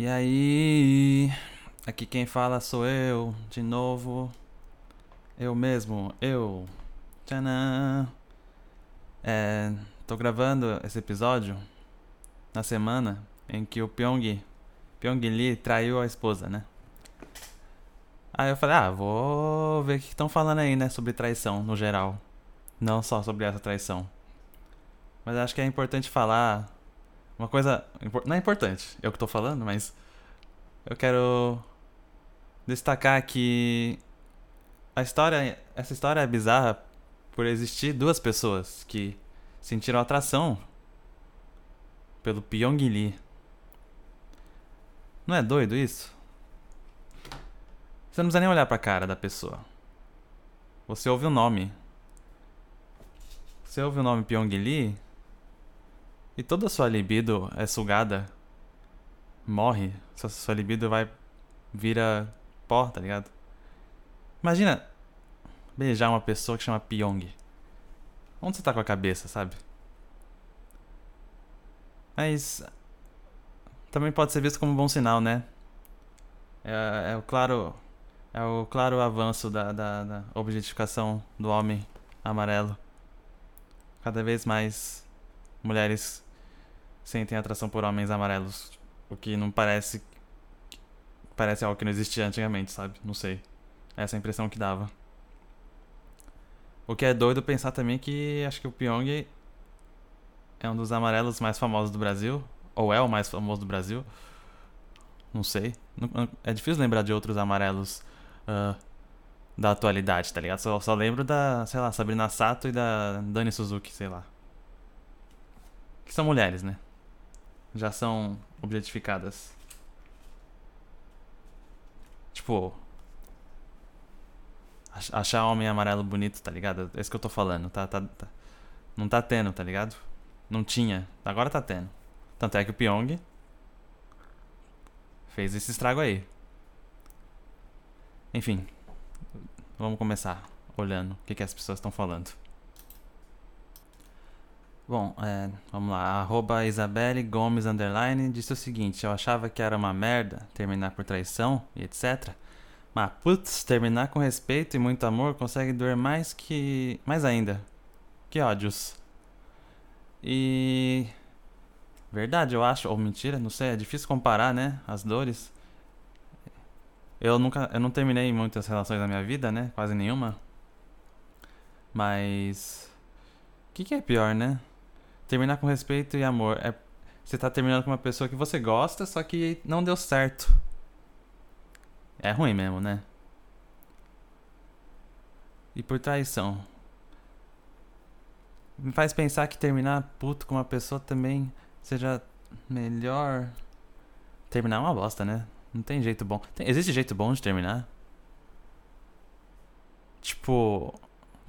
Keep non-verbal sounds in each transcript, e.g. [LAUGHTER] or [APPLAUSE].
E aí, aqui quem fala sou eu, de novo. Eu mesmo, eu. Tcharam. É, tô gravando esse episódio na semana em que o Pyong, Pyong Lee traiu a esposa, né? Aí eu falei, ah, vou ver o que estão falando aí, né, sobre traição no geral. Não só sobre essa traição. Mas acho que é importante falar uma coisa. Não é importante, eu que tô falando, mas. Eu quero destacar que. A história. Essa história é bizarra por existir duas pessoas que sentiram atração pelo Pyong Lee. Não é doido isso? Você não precisa nem olhar pra cara da pessoa. Você ouve o nome. Você ouve o nome Pyong Lee, e toda a sua libido é sugada, morre, sua, sua libido vai vira pó, tá ligado? Imagina beijar uma pessoa que chama Pyong. Onde você tá com a cabeça, sabe? Mas também pode ser visto como um bom sinal, né? É, é o claro é o claro avanço da, da, da objetificação do homem amarelo. Cada vez mais mulheres sentem atração por homens amarelos. O que não parece. Parece algo que não existia antigamente, sabe? Não sei. Essa é a impressão que dava. O que é doido pensar também que acho que o Pyong é um dos amarelos mais famosos do Brasil. Ou é o mais famoso do Brasil. Não sei. É difícil lembrar de outros amarelos uh, da atualidade, tá ligado? Só, só lembro da, sei lá, Sabrina Sato e da Dani Suzuki, sei lá. Que são mulheres, né? Já são objetificadas. Tipo. Achar homem amarelo bonito, tá ligado? É isso que eu tô falando. Tá, tá, tá. Não tá tendo, tá ligado? Não tinha. Agora tá tendo. Tanto é que o Pyong fez esse estrago aí. Enfim. Vamos começar olhando o que, que as pessoas estão falando. Bom, é, vamos lá. Arroba Isabelle Gomes Underline disse o seguinte: Eu achava que era uma merda terminar por traição e etc. Mas, putz, terminar com respeito e muito amor consegue doer mais que. mais ainda. Que ódios. E. Verdade, eu acho. Ou mentira, não sei. É difícil comparar, né? As dores. Eu nunca. Eu não terminei muitas relações na minha vida, né? Quase nenhuma. Mas. O que, que é pior, né? Terminar com respeito e amor. É, você tá terminando com uma pessoa que você gosta, só que não deu certo. É ruim mesmo, né? E por traição. Me faz pensar que terminar puto com uma pessoa também seja melhor. Terminar é uma bosta, né? Não tem jeito bom. Tem, existe jeito bom de terminar? Tipo,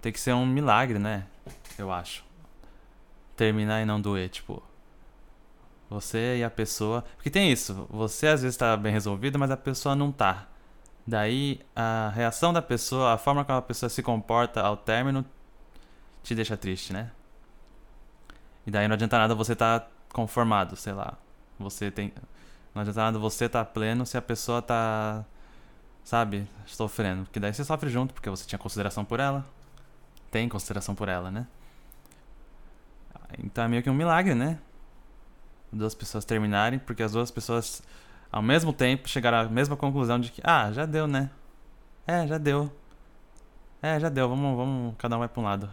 tem que ser um milagre, né? Eu acho terminar e não doer, tipo. Você e a pessoa. Porque tem isso, você às vezes tá bem resolvido, mas a pessoa não tá. Daí a reação da pessoa, a forma como a pessoa se comporta ao término te deixa triste, né? E daí não adianta nada você tá conformado, sei lá. Você tem. Não adianta nada você tá pleno se a pessoa tá. Sabe? Sofrendo. Porque daí você sofre junto, porque você tinha consideração por ela. Tem consideração por ela, né? Então é meio que um milagre, né? Duas pessoas terminarem, porque as duas pessoas, ao mesmo tempo, chegaram à mesma conclusão de que, ah, já deu, né? É, já deu. É, já deu, vamos, vamos, cada um vai pra um lado.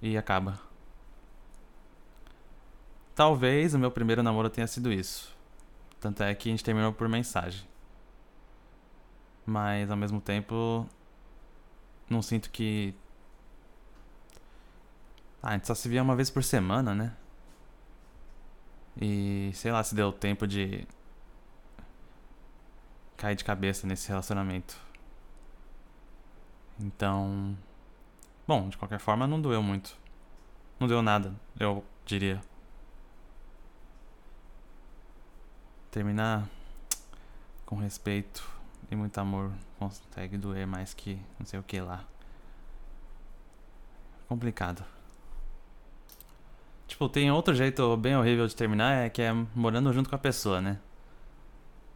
E acaba. Talvez o meu primeiro namoro tenha sido isso. Tanto é que a gente terminou por mensagem. Mas ao mesmo tempo, não sinto que ah, a gente só se via uma vez por semana, né? E sei lá se deu tempo de cair de cabeça nesse relacionamento. Então. Bom, de qualquer forma não doeu muito. Não deu nada, eu diria. Terminar com respeito e muito amor consegue doer mais que não sei o que lá. Complicado. Tipo, tem outro jeito bem horrível de terminar, é que é morando junto com a pessoa, né?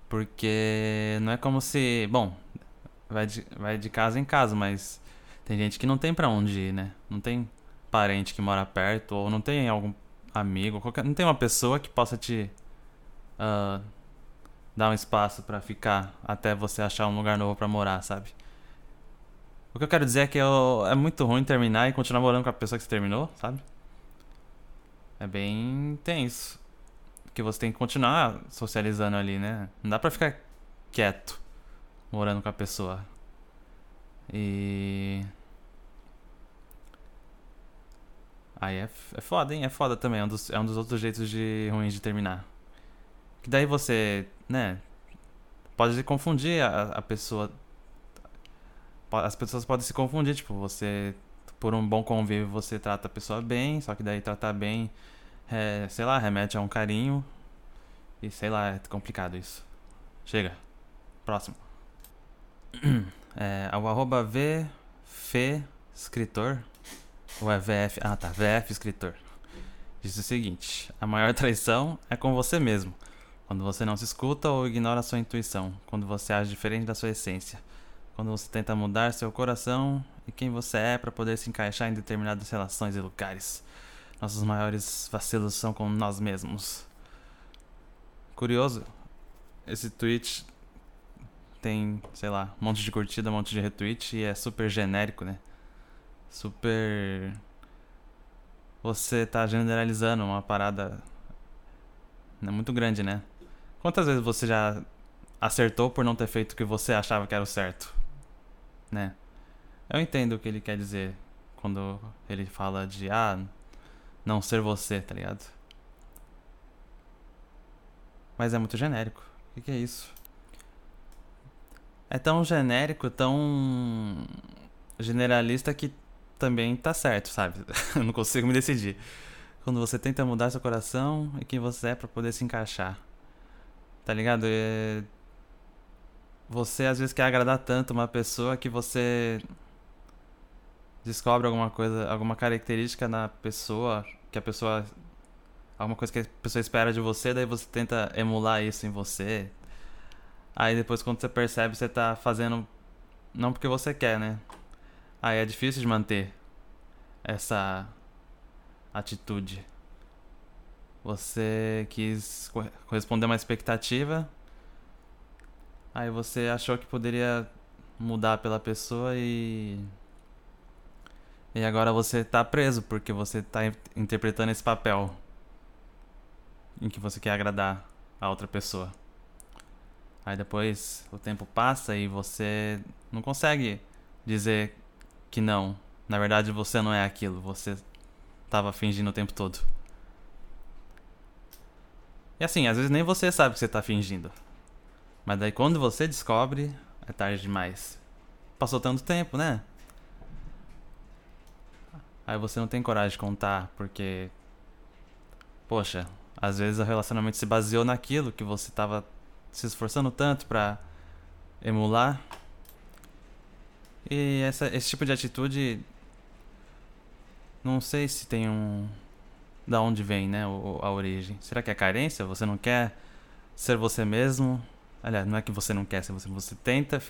Porque não é como se. Bom, vai de, vai de casa em casa, mas tem gente que não tem pra onde ir, né? Não tem parente que mora perto, ou não tem algum amigo, qualquer, não tem uma pessoa que possa te uh, dar um espaço para ficar até você achar um lugar novo para morar, sabe? O que eu quero dizer é que eu, é muito ruim terminar e continuar morando com a pessoa que você terminou, sabe? É bem tenso. Que você tem que continuar socializando ali, né? Não dá pra ficar quieto morando com a pessoa. E. Aí é, é foda, hein? É foda também. É um, dos, é um dos outros jeitos de ruins de terminar. Que daí você, né? Pode confundir a, a pessoa. As pessoas podem se confundir, tipo, você. Por um bom convívio você trata a pessoa bem, só que daí tratar bem, é, sei lá, remete a um carinho. E sei lá, é complicado isso. Chega. Próximo. [CLEARS THROAT] É, o arroba VF escritor. Ou é VF? Ah tá, VF escritor. Diz o seguinte: A maior [LAUGHS] traição é com você mesmo. Quando você não se escuta ou ignora a sua intuição. Quando você age diferente da sua essência. Quando você tenta mudar seu coração e quem você é para poder se encaixar em determinadas relações e lugares. Nossos maiores vacilos são com nós mesmos. Curioso, esse tweet tem, sei lá, um monte de curtida, um monte de retweet e é super genérico, né? Super. Você tá generalizando uma parada. É muito grande, né? Quantas vezes você já acertou por não ter feito o que você achava que era o certo? Né? Eu entendo o que ele quer dizer quando ele fala de ah, não ser você, tá ligado? Mas é muito genérico. O que, que é isso? é tão genérico, tão generalista que também tá certo, sabe? [LAUGHS] Eu não consigo me decidir. Quando você tenta mudar seu coração e quem você é para poder se encaixar. Tá ligado? É... Você às vezes quer agradar tanto uma pessoa que você descobre alguma coisa, alguma característica na pessoa que a pessoa alguma coisa que a pessoa espera de você, daí você tenta emular isso em você, Aí depois quando você percebe, você tá fazendo não porque você quer, né? Aí é difícil de manter essa atitude. Você quis corresponder a uma expectativa, aí você achou que poderia mudar pela pessoa e. E agora você tá preso porque você tá interpretando esse papel em que você quer agradar a outra pessoa. Aí depois o tempo passa e você não consegue dizer que não. Na verdade você não é aquilo, você estava fingindo o tempo todo. E assim, às vezes nem você sabe que você está fingindo. Mas daí quando você descobre, é tarde demais. Passou tanto tempo, né? Aí você não tem coragem de contar, porque. Poxa, às vezes o relacionamento se baseou naquilo que você estava se esforçando tanto para emular. E essa, esse tipo de atitude. Não sei se tem um. Da onde vem, né? O, a origem. Será que é carência? Você não quer ser você mesmo? Aliás, não é que você não quer você, você tenta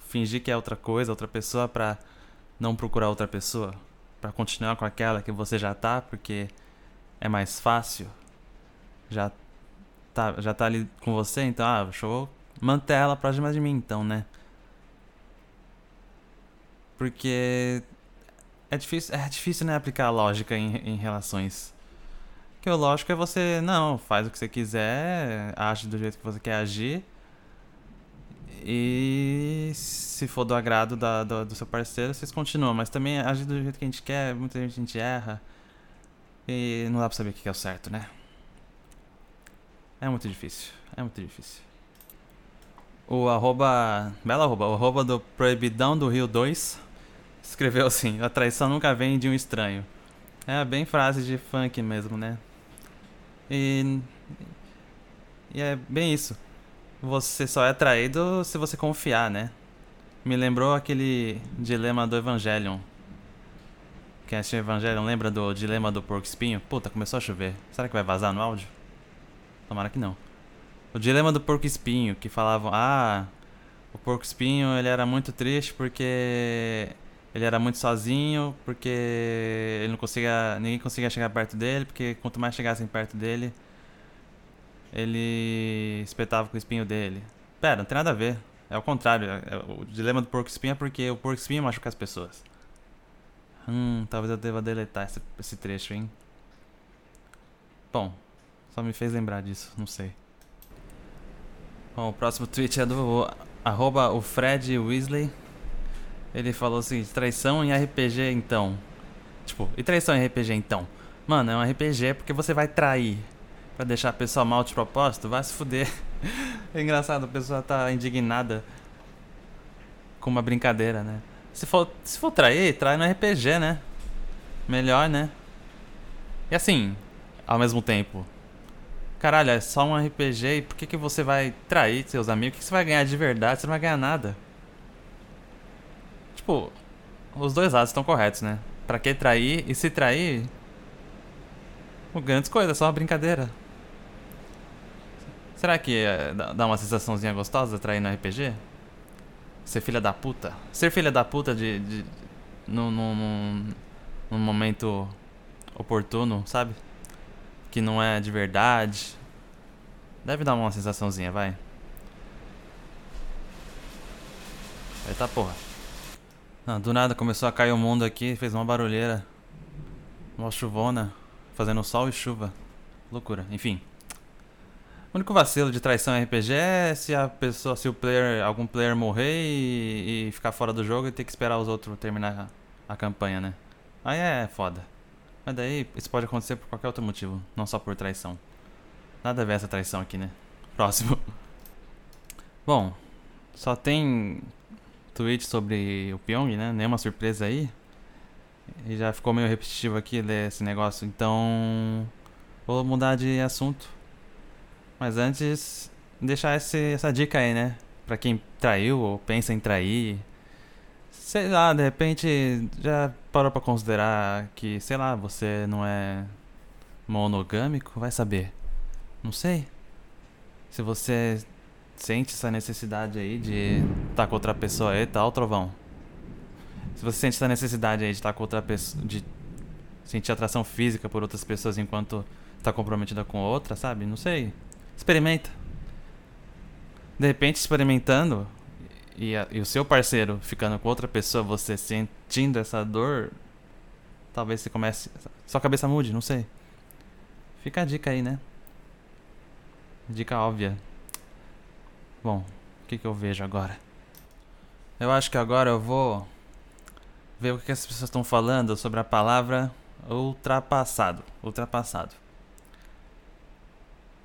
fingir que é outra coisa, outra pessoa para não procurar outra pessoa, para continuar com aquela que você já tá, porque é mais fácil. Já tá, já tá ali com você, então, ah, deixa eu manter ela próxima de mim, então, né? Porque é difícil, é difícil, né, aplicar a lógica em, em relações. Que o lógico é você, não, faz o que você quiser, age do jeito que você quer agir. E se for do agrado da, do, do seu parceiro, vocês continuam. Mas também agir do jeito que a gente quer, muita gente a gente erra. E não dá pra saber o que é o certo, né? É muito difícil. É muito difícil. O arroba. Bela arroba. O arroba do Proibidão do Rio 2 escreveu assim: A traição nunca vem de um estranho. É bem frase de funk mesmo, né? E. E é bem isso. Você só é traído se você confiar, né? Me lembrou aquele dilema do Evangelion. Quem assistiu Evangelion lembra do dilema do porco espinho? Puta, começou a chover. Será que vai vazar no áudio? Tomara que não. O dilema do porco espinho, que falavam, ah, o porco espinho ele era muito triste porque ele era muito sozinho, porque ele não conseguia, ninguém conseguia chegar perto dele, porque quanto mais chegassem perto dele, ele espetava com o espinho dele. Pera, não tem nada a ver. É o contrário. É, é, o dilema do porco espinho é porque o porco espinho machuca as pessoas. Hum, talvez eu deva deletar esse, esse trecho, hein? Bom, só me fez lembrar disso, não sei. Bom, o próximo tweet é do arroba o Fred Weasley. Ele falou seguinte, traição em RPG então. Tipo, e traição em RPG então? Mano, é um RPG porque você vai trair pra deixar a pessoa mal de propósito, vai se fuder. [LAUGHS] É engraçado, a pessoa tá indignada com uma brincadeira, né? Se for, se for trair, trai no RPG, né? Melhor, né? E assim, ao mesmo tempo, caralho, é só um RPG e por que, que você vai trair seus amigos? O que, que você vai ganhar de verdade? Você não vai ganhar nada. Tipo, os dois lados estão corretos, né? Pra que trair? E se trair, o grandes coisas, é só uma brincadeira. Será que é, dá uma sensaçãozinha gostosa trair no RPG? Ser filha da puta? Ser filha da puta de. de num, num, num momento oportuno, sabe? Que não é de verdade. Deve dar uma sensaçãozinha, vai. Eita porra. Ah, do nada começou a cair o mundo aqui, fez uma barulheira. Uma chuvona. Fazendo sol e chuva. Loucura, enfim. O único vacilo de traição RPG é se a pessoa, se o player, algum player morrer e, e ficar fora do jogo e ter que esperar os outros terminar a, a campanha, né? Aí é foda. Mas daí isso pode acontecer por qualquer outro motivo, não só por traição. Nada a ver essa traição aqui, né? [LAUGHS] Próximo. Bom, só tem tweet sobre o Pyong, né? Nenhuma surpresa aí. E já ficou meio repetitivo aqui ler esse negócio, então vou mudar de assunto mas antes, deixar esse, essa dica aí, né? Pra quem traiu ou pensa em trair. Sei lá, de repente já parou pra considerar que, sei lá, você não é monogâmico? Vai saber. Não sei. Se você sente essa necessidade aí de estar tá com outra pessoa aí, o trovão. Se você sente essa necessidade aí de estar tá com outra pessoa, de sentir atração física por outras pessoas enquanto está comprometida com outra, sabe? Não sei. Experimenta. De repente, experimentando e, a, e o seu parceiro ficando com outra pessoa, você sentindo essa dor, talvez você comece. Sua cabeça mude, não sei. Fica a dica aí, né? Dica óbvia. Bom, o que, que eu vejo agora? Eu acho que agora eu vou ver o que as pessoas estão falando sobre a palavra ultrapassado. Ultrapassado.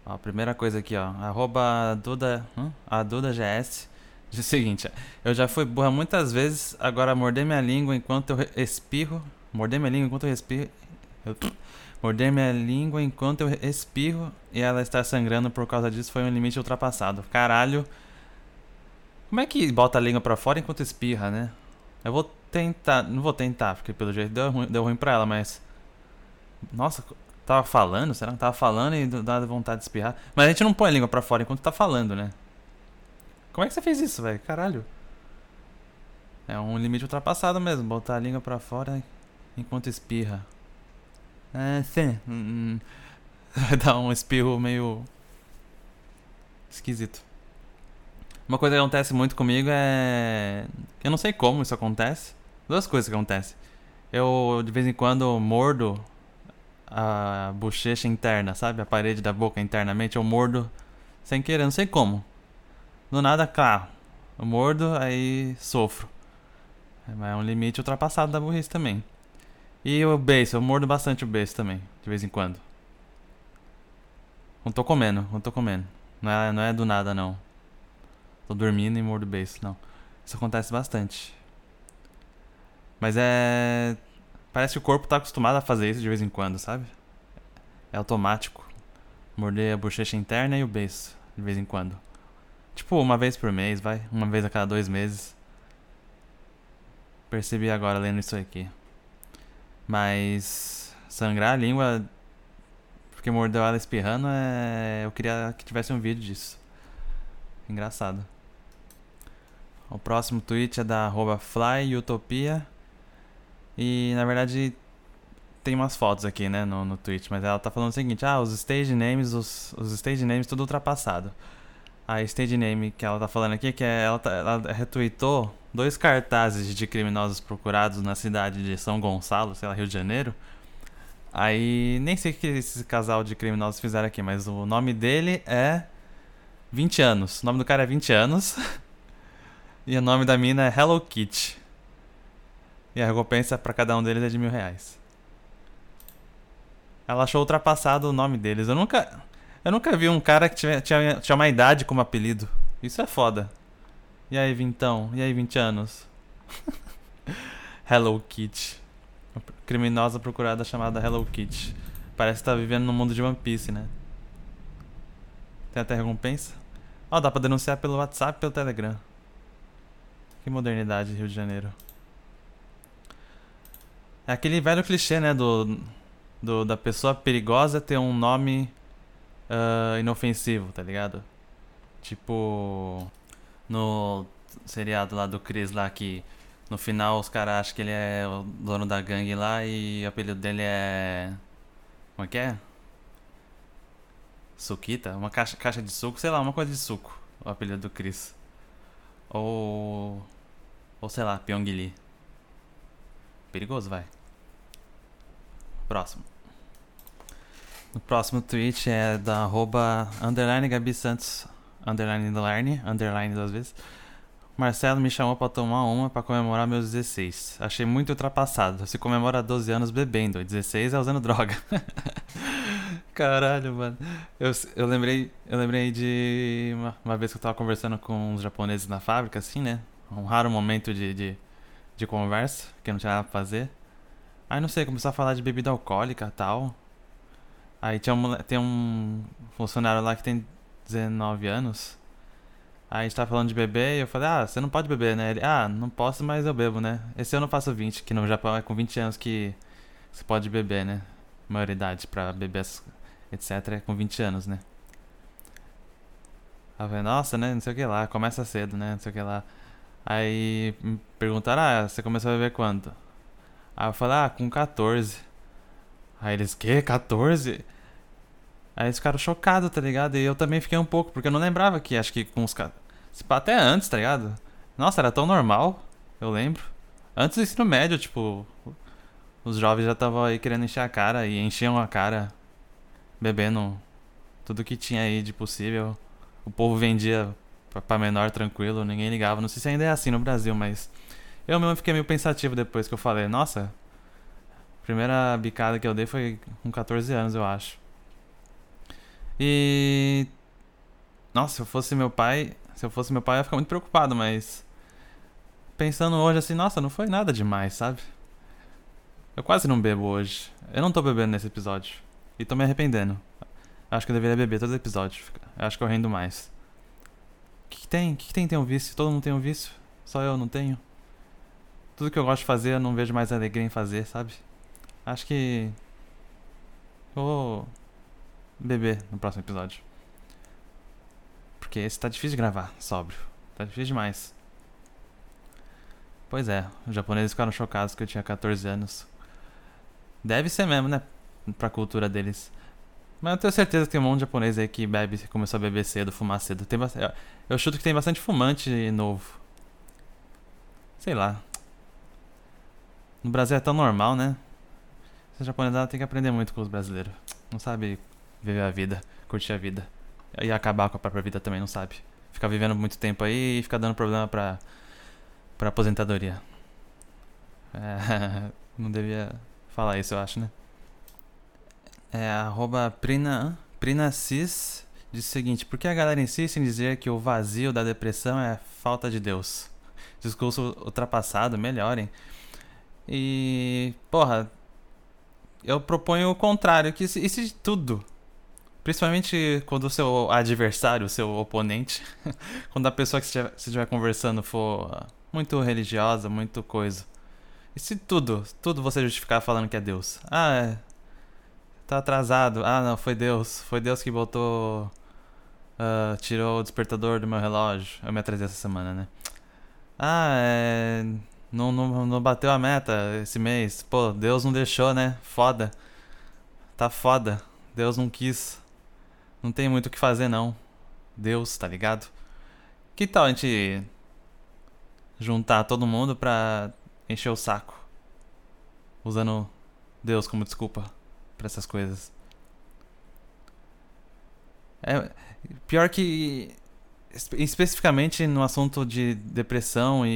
Ó, primeira coisa aqui, ó. Arroba Duda. Hum? A Duda GS. Diz o seguinte: Eu já fui burra muitas vezes, agora morder minha língua enquanto eu espirro. Morder minha língua enquanto eu espirro. Eu... Morder minha língua enquanto eu espirro e ela estar sangrando por causa disso foi um limite ultrapassado. Caralho. Como é que bota a língua pra fora enquanto espirra, né? Eu vou tentar. Não vou tentar, porque pelo jeito deu ruim, deu ruim pra ela, mas. Nossa, Tava falando? Será que tava falando e dá vontade de espirrar? Mas a gente não põe a língua pra fora enquanto tá falando, né? Como é que você fez isso, velho? Caralho. É um limite ultrapassado mesmo, botar a língua pra fora enquanto espirra. É, sim. Hum, hum. [LAUGHS] Vai dar um espirro meio. esquisito. Uma coisa que acontece muito comigo é. Eu não sei como isso acontece. Duas coisas que acontecem. Eu, de vez em quando, mordo a bochecha interna, sabe? A parede da boca internamente, eu mordo sem querer, não sei como. Do nada, claro, eu mordo, aí sofro. Mas é um limite ultrapassado da burrice também. E o beijo, eu mordo bastante o beijo também, de vez em quando. Não tô comendo, não tô comendo. Não é, não é do nada, não. Tô dormindo e mordo beijo, não. Isso acontece bastante. Mas é. Parece que o corpo tá acostumado a fazer isso de vez em quando, sabe? É automático. Morder a bochecha interna e o beiço, de vez em quando. Tipo, uma vez por mês, vai. Uma vez a cada dois meses. Percebi agora lendo isso aqui. Mas. Sangrar a língua. porque mordeu ela espirrando, é... eu queria que tivesse um vídeo disso. Engraçado. O próximo tweet é da flyutopia. E na verdade tem umas fotos aqui, né, no, no tweet, mas ela tá falando o seguinte, ah, os stage names, os, os stage names tudo ultrapassado. A stage name que ela tá falando aqui, que é, ela, tá, ela retweetou dois cartazes de criminosos procurados na cidade de São Gonçalo, sei lá, Rio de Janeiro. Aí, nem sei o que esse casal de criminosos fizeram aqui, mas o nome dele é 20 anos. O nome do cara é 20 anos. [LAUGHS] e o nome da mina é Hello Kitty. E a recompensa para cada um deles é de mil reais. Ela achou ultrapassado o nome deles. Eu nunca. Eu nunca vi um cara que tinha, tinha, tinha uma idade como apelido. Isso é foda. E aí, vintão? E aí, 20 anos? [LAUGHS] Hello Kitty. Criminosa procurada chamada Hello Kitty. Parece que tá vivendo no mundo de One Piece, né? Tem até recompensa? Ó, oh, dá pra denunciar pelo WhatsApp e pelo Telegram. Que modernidade, Rio de Janeiro. É aquele velho clichê, né? Do, do da pessoa perigosa ter um nome uh, inofensivo, tá ligado? Tipo. No seriado lá do Chris lá que no final os caras acham que ele é o dono da gangue lá e o apelido dele é. Como é que é? Suquita? Uma caixa, caixa de suco, sei lá, uma coisa de suco. O apelido do Chris. Ou. Ou sei lá, Pyongyi. Perigoso, vai. Próximo. O próximo tweet é da arroba underline Gabi Santos, underline underline, duas vezes. Marcelo me chamou pra tomar uma pra comemorar meus 16. Achei muito ultrapassado. Se comemora 12 anos bebendo, 16 é usando droga. [LAUGHS] Caralho, mano. Eu, eu lembrei, eu lembrei de uma, uma, vez que eu tava conversando com uns japoneses na fábrica, assim, né? Um raro momento de, de, de conversa, que não tinha nada pra fazer. Aí não sei, começou a falar de bebida alcoólica e tal. Aí tinha um, tem um funcionário lá que tem 19 anos. Aí a gente tava falando de beber e eu falei, ah, você não pode beber, né? Ele, ah, não posso, mas eu bebo, né? Esse ano eu faço 20, que no Japão é com 20 anos que você pode beber, né? Maioridade pra beber, etc. é com 20 anos, né? Aí eu falei, nossa, né? Não sei o que lá, começa cedo, né? Não sei o que lá. Aí me perguntaram, ah, você começou a beber quando? Aí eu falei, ah, com 14. Aí eles, que? 14? Aí eles ficaram chocados, tá ligado? E eu também fiquei um pouco, porque eu não lembrava que acho que com os caras. Até antes, tá ligado? Nossa, era tão normal, eu lembro. Antes do ensino médio, tipo, os jovens já estavam aí querendo encher a cara e enchiam a cara bebendo tudo que tinha aí de possível. O povo vendia pra menor tranquilo, ninguém ligava. Não sei se ainda é assim no Brasil, mas eu mesmo fiquei meio pensativo depois que eu falei, nossa, a primeira bicada que eu dei foi com 14 anos, eu acho. E. Nossa, se eu fosse meu pai. Se eu fosse meu pai, eu ia ficar muito preocupado, mas. Pensando hoje assim, nossa, não foi nada demais, sabe? Eu quase não bebo hoje. Eu não tô bebendo nesse episódio. E tô me arrependendo. Acho que eu deveria beber todo episódio. Acho que eu rendo mais. O que, que tem? O que, que tem tem um vício? Todo mundo tem um vício? Só eu não tenho? tudo que eu gosto de fazer eu não vejo mais alegria em fazer, sabe? Acho que. Vou beber no próximo episódio. Porque esse tá difícil de gravar, sóbrio. Tá difícil demais. Pois é, os japoneses ficaram chocados que eu tinha 14 anos. Deve ser mesmo, né? Pra cultura deles. Mas eu tenho certeza que tem um monte de japonês aí que bebe, começou a beber cedo, fumar cedo. Tem bastante, eu chuto que tem bastante fumante novo. Sei lá, no Brasil é tão normal, né? Essa japonesada tem que aprender muito com os brasileiros. Não sabe viver a vida, curtir a vida. E acabar com a própria vida também, não sabe. Ficar vivendo muito tempo aí e ficar dando problema pra, pra aposentadoria. É, [LAUGHS] não devia falar isso, eu acho, né? É arroba Prina, Cis diz o seguinte: Por que a galera insiste em dizer que o vazio da depressão é falta de Deus? Discurso ultrapassado, melhorem. E, porra, eu proponho o contrário, que isso, isso de tudo. Principalmente quando o seu adversário, o seu oponente, [LAUGHS] quando a pessoa que você estiver conversando for muito religiosa, muito coisa. E se tudo, tudo você justificar falando que é Deus? Ah, é. Tá atrasado. Ah, não, foi Deus. Foi Deus que botou. Uh, tirou o despertador do meu relógio. Eu me atrasei essa semana, né? Ah, é. Não, não, não bateu a meta esse mês. Pô, Deus não deixou, né? Foda. Tá foda. Deus não quis. Não tem muito o que fazer, não. Deus, tá ligado? Que tal a gente juntar todo mundo pra encher o saco? Usando Deus como desculpa para essas coisas. É, pior que especificamente no assunto de depressão e,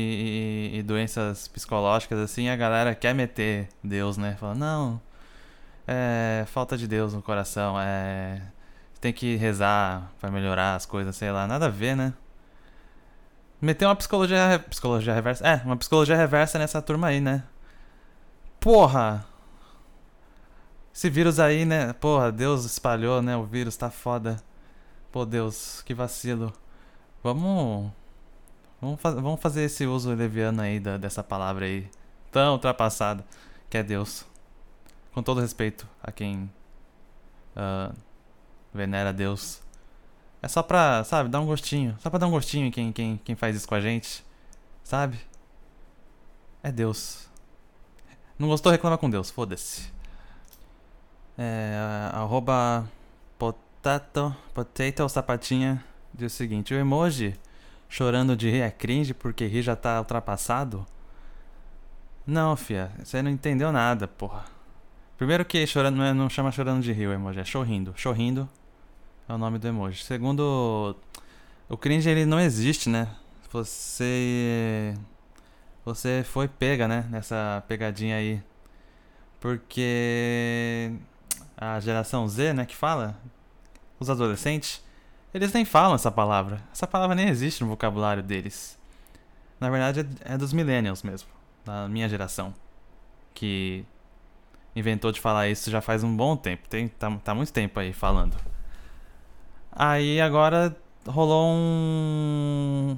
e, e, doenças psicológicas assim, a galera quer meter Deus, né? Fala, não, é falta de Deus no coração, é tem que rezar para melhorar as coisas, sei lá, nada a ver, né? Meter uma psicologia, psicologia reversa, é, uma psicologia reversa nessa turma aí, né? Porra, esse vírus aí, né? Porra, Deus espalhou, né? O vírus tá foda. Pô, Deus, que vacilo. Vamos. Vamos, vamos fazer esse uso leviano aí da, dessa palavra aí. Tão ultrapassada. Que é Deus. Com todo respeito a quem. Uh, venera Deus. É só pra, sabe, dar um gostinho. Só pra dar um gostinho em quem, quem, quem faz isso com a gente. Sabe? É Deus. Não gostou, reclama com Deus. Foda-se. É, arroba potato, potato sapatinha diz o seguinte: o emoji chorando de rir é cringe porque rir já tá ultrapassado? Não, fia, você não entendeu nada, porra. Primeiro que chorando não, é, não chama chorando de rir o emoji, é chorrindo. Chorrindo é o nome do emoji. Segundo, o cringe ele não existe, né? Você você foi pega, né, nessa pegadinha aí. Porque a geração Z, né, que fala, os adolescentes, eles nem falam essa palavra. Essa palavra nem existe no vocabulário deles. Na verdade, é dos millennials mesmo, da minha geração, que inventou de falar isso já faz um bom tempo. Tem, tá, tá muito tempo aí falando. Aí agora rolou um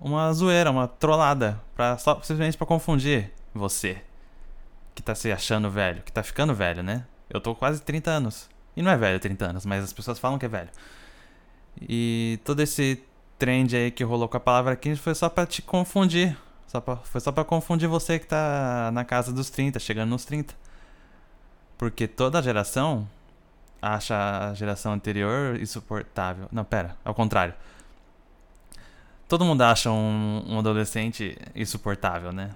uma zoeira, uma trollada, pra, só simplesmente para confundir você que tá se achando velho, que tá ficando velho, né? Eu tô quase 30 anos. E não é velho 30 anos, mas as pessoas falam que é velho. E todo esse trend aí que rolou com a palavra 15 foi só para te confundir. Só pra, foi só para confundir você que tá na casa dos 30, chegando nos 30. Porque toda geração acha a geração anterior insuportável. Não, pera, ao contrário. Todo mundo acha um, um adolescente insuportável, né?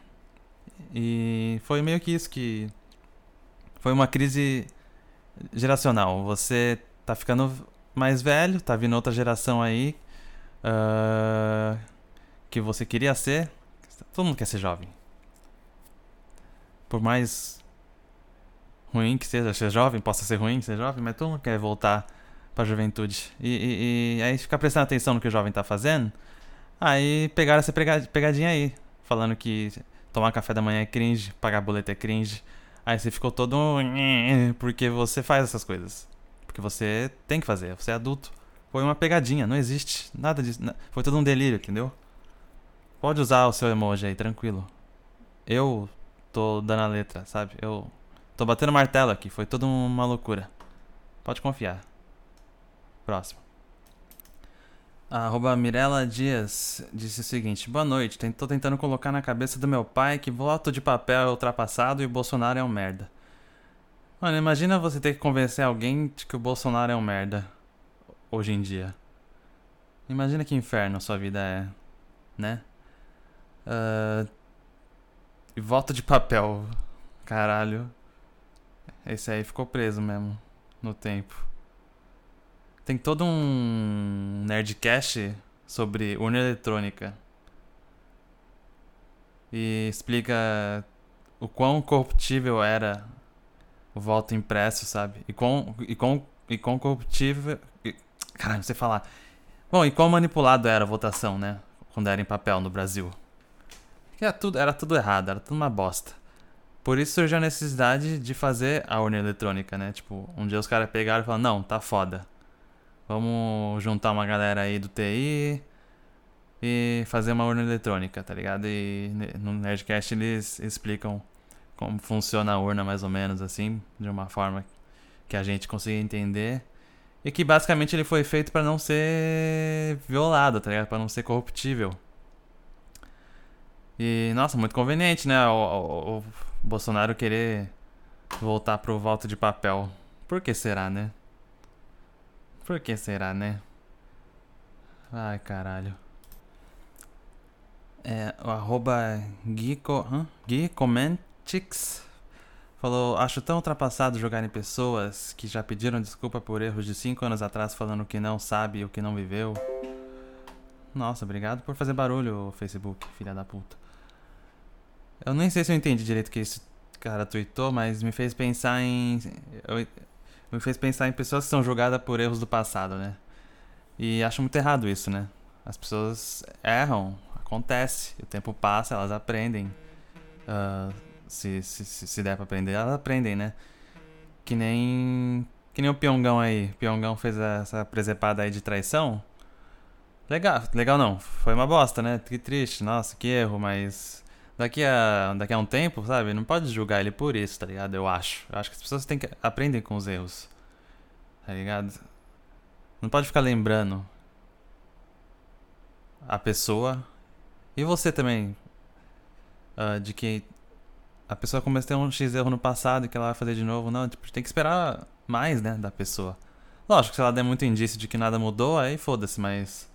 E foi meio que isso que foi uma crise geracional. Você tá ficando mais velho, tá vindo outra geração aí uh, que você queria ser. Todo mundo quer ser jovem. Por mais ruim que seja ser jovem, possa ser ruim ser jovem, mas todo mundo quer voltar pra juventude. E, e, e aí ficar prestando atenção no que o jovem tá fazendo. Aí pegaram essa pegadinha aí, falando que tomar café da manhã é cringe, pagar boleto é cringe. Aí você ficou todo. Porque você faz essas coisas. Porque você tem que fazer, você é adulto. Foi uma pegadinha, não existe nada disso. Foi todo um delírio, entendeu? Pode usar o seu emoji aí, tranquilo. Eu tô dando a letra, sabe? Eu tô batendo martelo aqui, foi toda uma loucura. Pode confiar. Próximo. A arroba Mirella Dias disse o seguinte: Boa noite, tô tentando colocar na cabeça do meu pai que voto de papel é ultrapassado e o Bolsonaro é um merda. Mano, imagina você ter que convencer alguém de que o Bolsonaro é um merda hoje em dia. Imagina que inferno sua vida é, né? Uh, e voto de papel, caralho. Esse aí ficou preso mesmo no tempo. Tem todo um Nerdcast sobre urna eletrônica. E explica o quão corruptível era o voto impresso, sabe? E quão, e quão, e quão corruptível. E, caralho, não sei falar. Bom, e quão manipulado era a votação, né? Quando era em papel no Brasil. Era tudo, era tudo errado, era tudo uma bosta. Por isso surgiu a necessidade de fazer a urna eletrônica, né? Tipo, um dia os caras pegaram e falaram: não, tá foda. Vamos juntar uma galera aí do TI e fazer uma urna eletrônica, tá ligado? E no Nerdcast eles explicam como funciona a urna mais ou menos assim, de uma forma que a gente consiga entender. E que basicamente ele foi feito para não ser violado, tá ligado? Pra não ser corruptível. E, nossa, muito conveniente, né? O, o, o Bolsonaro querer voltar pro voto de papel. Por que será, né? Por que será, né? Ai, caralho. É, o arroba Geeko, falou: Acho tão ultrapassado jogar em pessoas que já pediram desculpa por erros de 5 anos atrás falando que não sabe o que não viveu. Nossa, obrigado por fazer barulho, Facebook, filha da puta. Eu nem sei se eu entendi direito o que esse cara tweetou, mas me fez pensar em. Eu, me fez pensar em pessoas que são julgadas por erros do passado, né? E acho muito errado isso, né? As pessoas erram, acontece, o tempo passa, elas aprendem. Uh, se, se, se der pra aprender, elas aprendem, né? Que nem. Que nem o Pyongão aí. O Pyongão fez essa presepada aí de traição. Legal, legal não. Foi uma bosta, né? Que triste, nossa, que erro, mas. Daqui a, daqui a um tempo, sabe? Não pode julgar ele por isso, tá ligado? Eu acho. Eu acho que as pessoas têm que aprendem com os erros. Tá ligado? Não pode ficar lembrando a pessoa e você também uh, de que a pessoa começou a ter um X erro no passado e que ela vai fazer de novo. Não, tipo, tem que esperar mais, né, da pessoa. Lógico, se ela der muito indício de que nada mudou, aí foda-se, mas.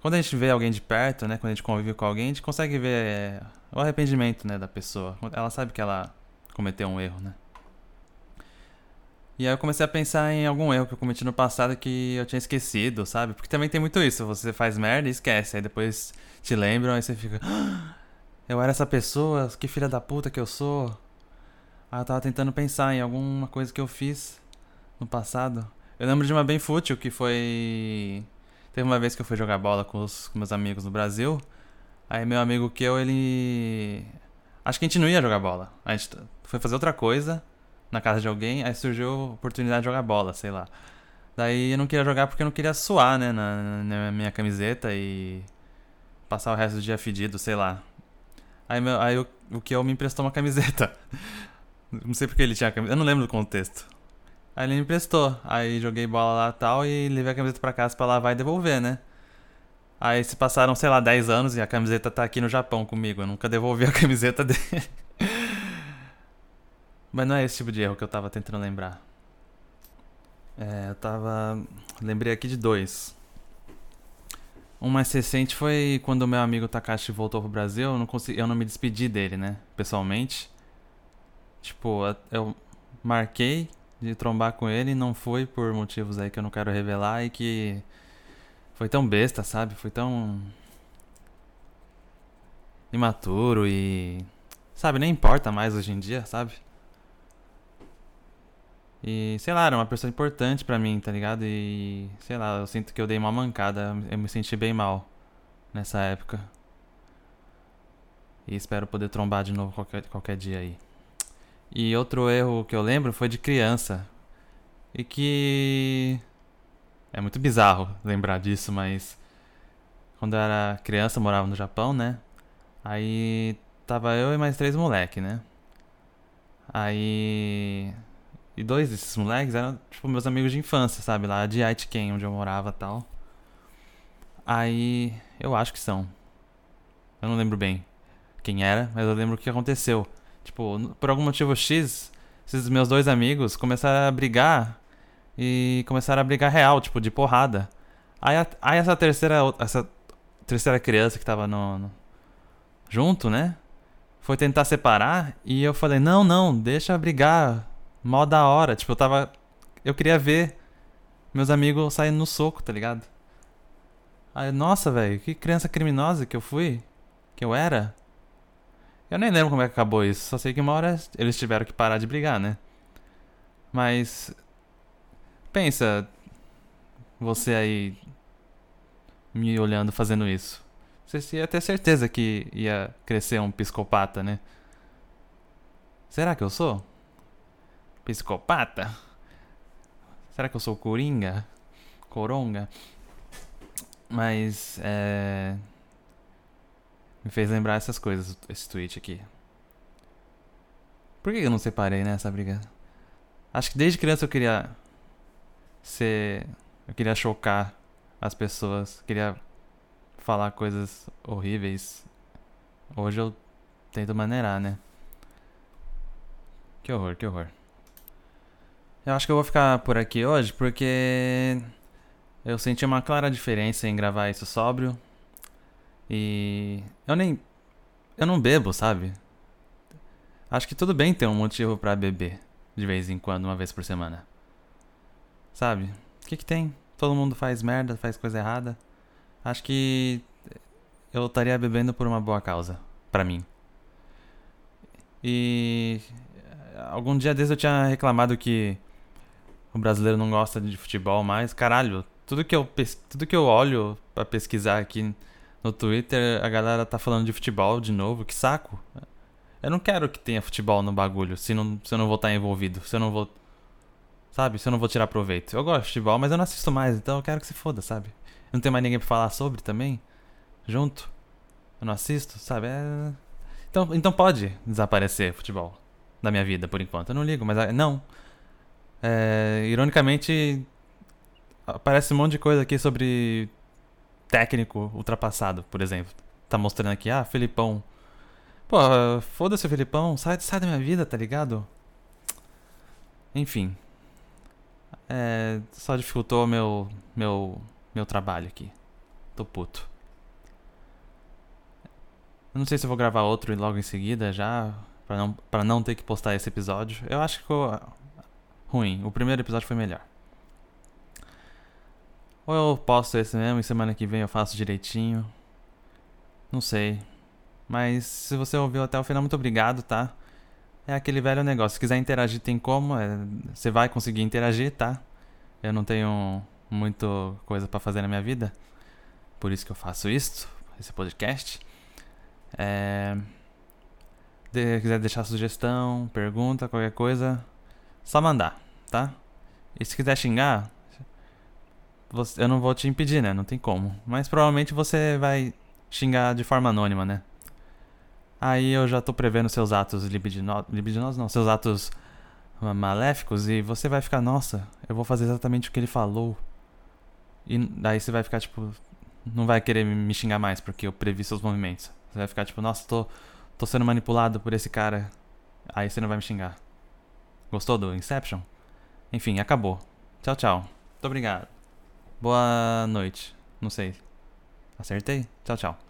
Quando a gente vê alguém de perto, né, quando a gente convive com alguém, a gente consegue ver é, o arrependimento, né, da pessoa. Ela sabe que ela cometeu um erro, né. E aí eu comecei a pensar em algum erro que eu cometi no passado que eu tinha esquecido, sabe? Porque também tem muito isso, você faz merda e esquece, aí depois te lembram, aí você fica. Ah, eu era essa pessoa, que filha da puta que eu sou. Aí eu tava tentando pensar em alguma coisa que eu fiz no passado. Eu lembro de uma bem fútil que foi. Teve uma vez que eu fui jogar bola com os com meus amigos no Brasil. Aí meu amigo eu, ele. Acho que a gente não ia jogar bola. A gente foi fazer outra coisa na casa de alguém, aí surgiu a oportunidade de jogar bola, sei lá. Daí eu não queria jogar porque eu não queria suar, né, na, na minha camiseta e passar o resto do dia fedido, sei lá. Aí, meu, aí o, o me emprestou uma camiseta. [LAUGHS] não sei porque ele tinha a camiseta, eu não lembro do contexto. Aí ele me emprestou, aí joguei bola lá e tal e levei a camiseta pra casa pra lavar e devolver, né. Aí se passaram, sei lá, 10 anos e a camiseta tá aqui no Japão comigo. Eu nunca devolvi a [LAUGHS] camiseta dele. Mas não é esse tipo de erro que eu tava tentando lembrar. É, eu tava. Lembrei aqui de dois. Um mais recente foi quando meu amigo Takashi voltou pro Brasil, eu não, consegui, eu não me despedi dele, né? Pessoalmente. Tipo, eu marquei de trombar com ele não foi por motivos aí que eu não quero revelar e que foi tão besta, sabe? Foi tão imaturo e sabe, nem importa mais hoje em dia, sabe? E, sei lá, era uma pessoa importante para mim, tá ligado? E, sei lá, eu sinto que eu dei uma mancada. Eu me senti bem mal nessa época. E espero poder trombar de novo qualquer, qualquer dia aí. E outro erro que eu lembro foi de criança. E que. É muito bizarro lembrar disso, mas. Quando eu era criança, eu morava no Japão, né? Aí. Tava eu e mais três moleque, né? Aí e dois desses moleques eram, tipo, meus amigos de infância, sabe? Lá de Aitken, onde eu morava tal. Aí, eu acho que são. Eu não lembro bem quem era, mas eu lembro o que aconteceu. Tipo, por algum motivo X, esses meus dois amigos começaram a brigar e começaram a brigar real, tipo, de porrada. Aí, aí essa terceira essa terceira criança que tava no, no, junto, né? Foi tentar separar e eu falei: "Não, não, deixa brigar. Mó da hora. Tipo, eu tava. Eu queria ver meus amigos saindo no soco, tá ligado? Aí, nossa, velho, que criança criminosa que eu fui. Que eu era. Eu nem lembro como é que acabou isso. Só sei que uma hora eles tiveram que parar de brigar, né? Mas. Pensa. Você aí. Me olhando fazendo isso. Você ia ter certeza que ia crescer um psicopata, né? Será que eu sou? Psicopata? Será que eu sou coringa? Coronga? Mas é. Me fez lembrar essas coisas, esse tweet aqui. Por que eu não separei, né, essa briga? Acho que desde criança eu queria ser. Eu queria chocar as pessoas, queria falar coisas horríveis. Hoje eu tento maneirar, né? Que horror, que horror. Eu acho que eu vou ficar por aqui hoje porque eu senti uma clara diferença em gravar isso sóbrio. E eu nem eu não bebo, sabe? Acho que tudo bem ter um motivo para beber de vez em quando, uma vez por semana. Sabe? O que que tem? Todo mundo faz merda, faz coisa errada. Acho que eu estaria bebendo por uma boa causa, para mim. E algum dia desde eu tinha reclamado que o brasileiro não gosta de futebol mais. Caralho, tudo que eu, tudo que eu olho para pesquisar aqui no Twitter, a galera tá falando de futebol de novo. Que saco. Eu não quero que tenha futebol no bagulho se, não, se eu não vou estar envolvido. Se eu não vou. Sabe? Se eu não vou tirar proveito. Eu gosto de futebol, mas eu não assisto mais, então eu quero que se foda, sabe? Não tem mais ninguém pra falar sobre também? Junto? Eu não assisto, sabe? É... Então, então pode desaparecer futebol da minha vida por enquanto. Eu não ligo, mas é, não. É, ironicamente, aparece um monte de coisa aqui sobre técnico ultrapassado, por exemplo. Tá mostrando aqui, ah, Felipão. Pô, foda-se Felipão, sai, sai da minha vida, tá ligado? Enfim. É, só dificultou meu, meu, meu trabalho aqui. Tô puto. Eu não sei se vou gravar outro logo em seguida já, pra não, pra não ter que postar esse episódio. Eu acho que ficou ruim. O primeiro episódio foi melhor. Ou eu posto esse mesmo e semana que vem eu faço direitinho. Não sei. Mas se você ouviu até o final, muito obrigado, tá? É aquele velho negócio. Se quiser interagir, tem como. É, você vai conseguir interagir, tá? Eu não tenho muito coisa para fazer na minha vida. Por isso que eu faço isso, esse podcast. É... Se quiser deixar sugestão, pergunta, qualquer coisa, só mandar, tá? E se quiser xingar, você, eu não vou te impedir, né? Não tem como. Mas provavelmente você vai xingar de forma anônima, né? Aí eu já tô prevendo seus atos libidinosos. Libidinosos não, seus atos maléficos. E você vai ficar, nossa, eu vou fazer exatamente o que ele falou. E daí você vai ficar, tipo, não vai querer me xingar mais porque eu previ seus movimentos. Você vai ficar, tipo, nossa, tô, tô sendo manipulado por esse cara. Aí você não vai me xingar. Gostou do Inception? Enfim, acabou. Tchau, tchau. Muito obrigado. Boa noite. Não sei. Acertei? Tchau, tchau.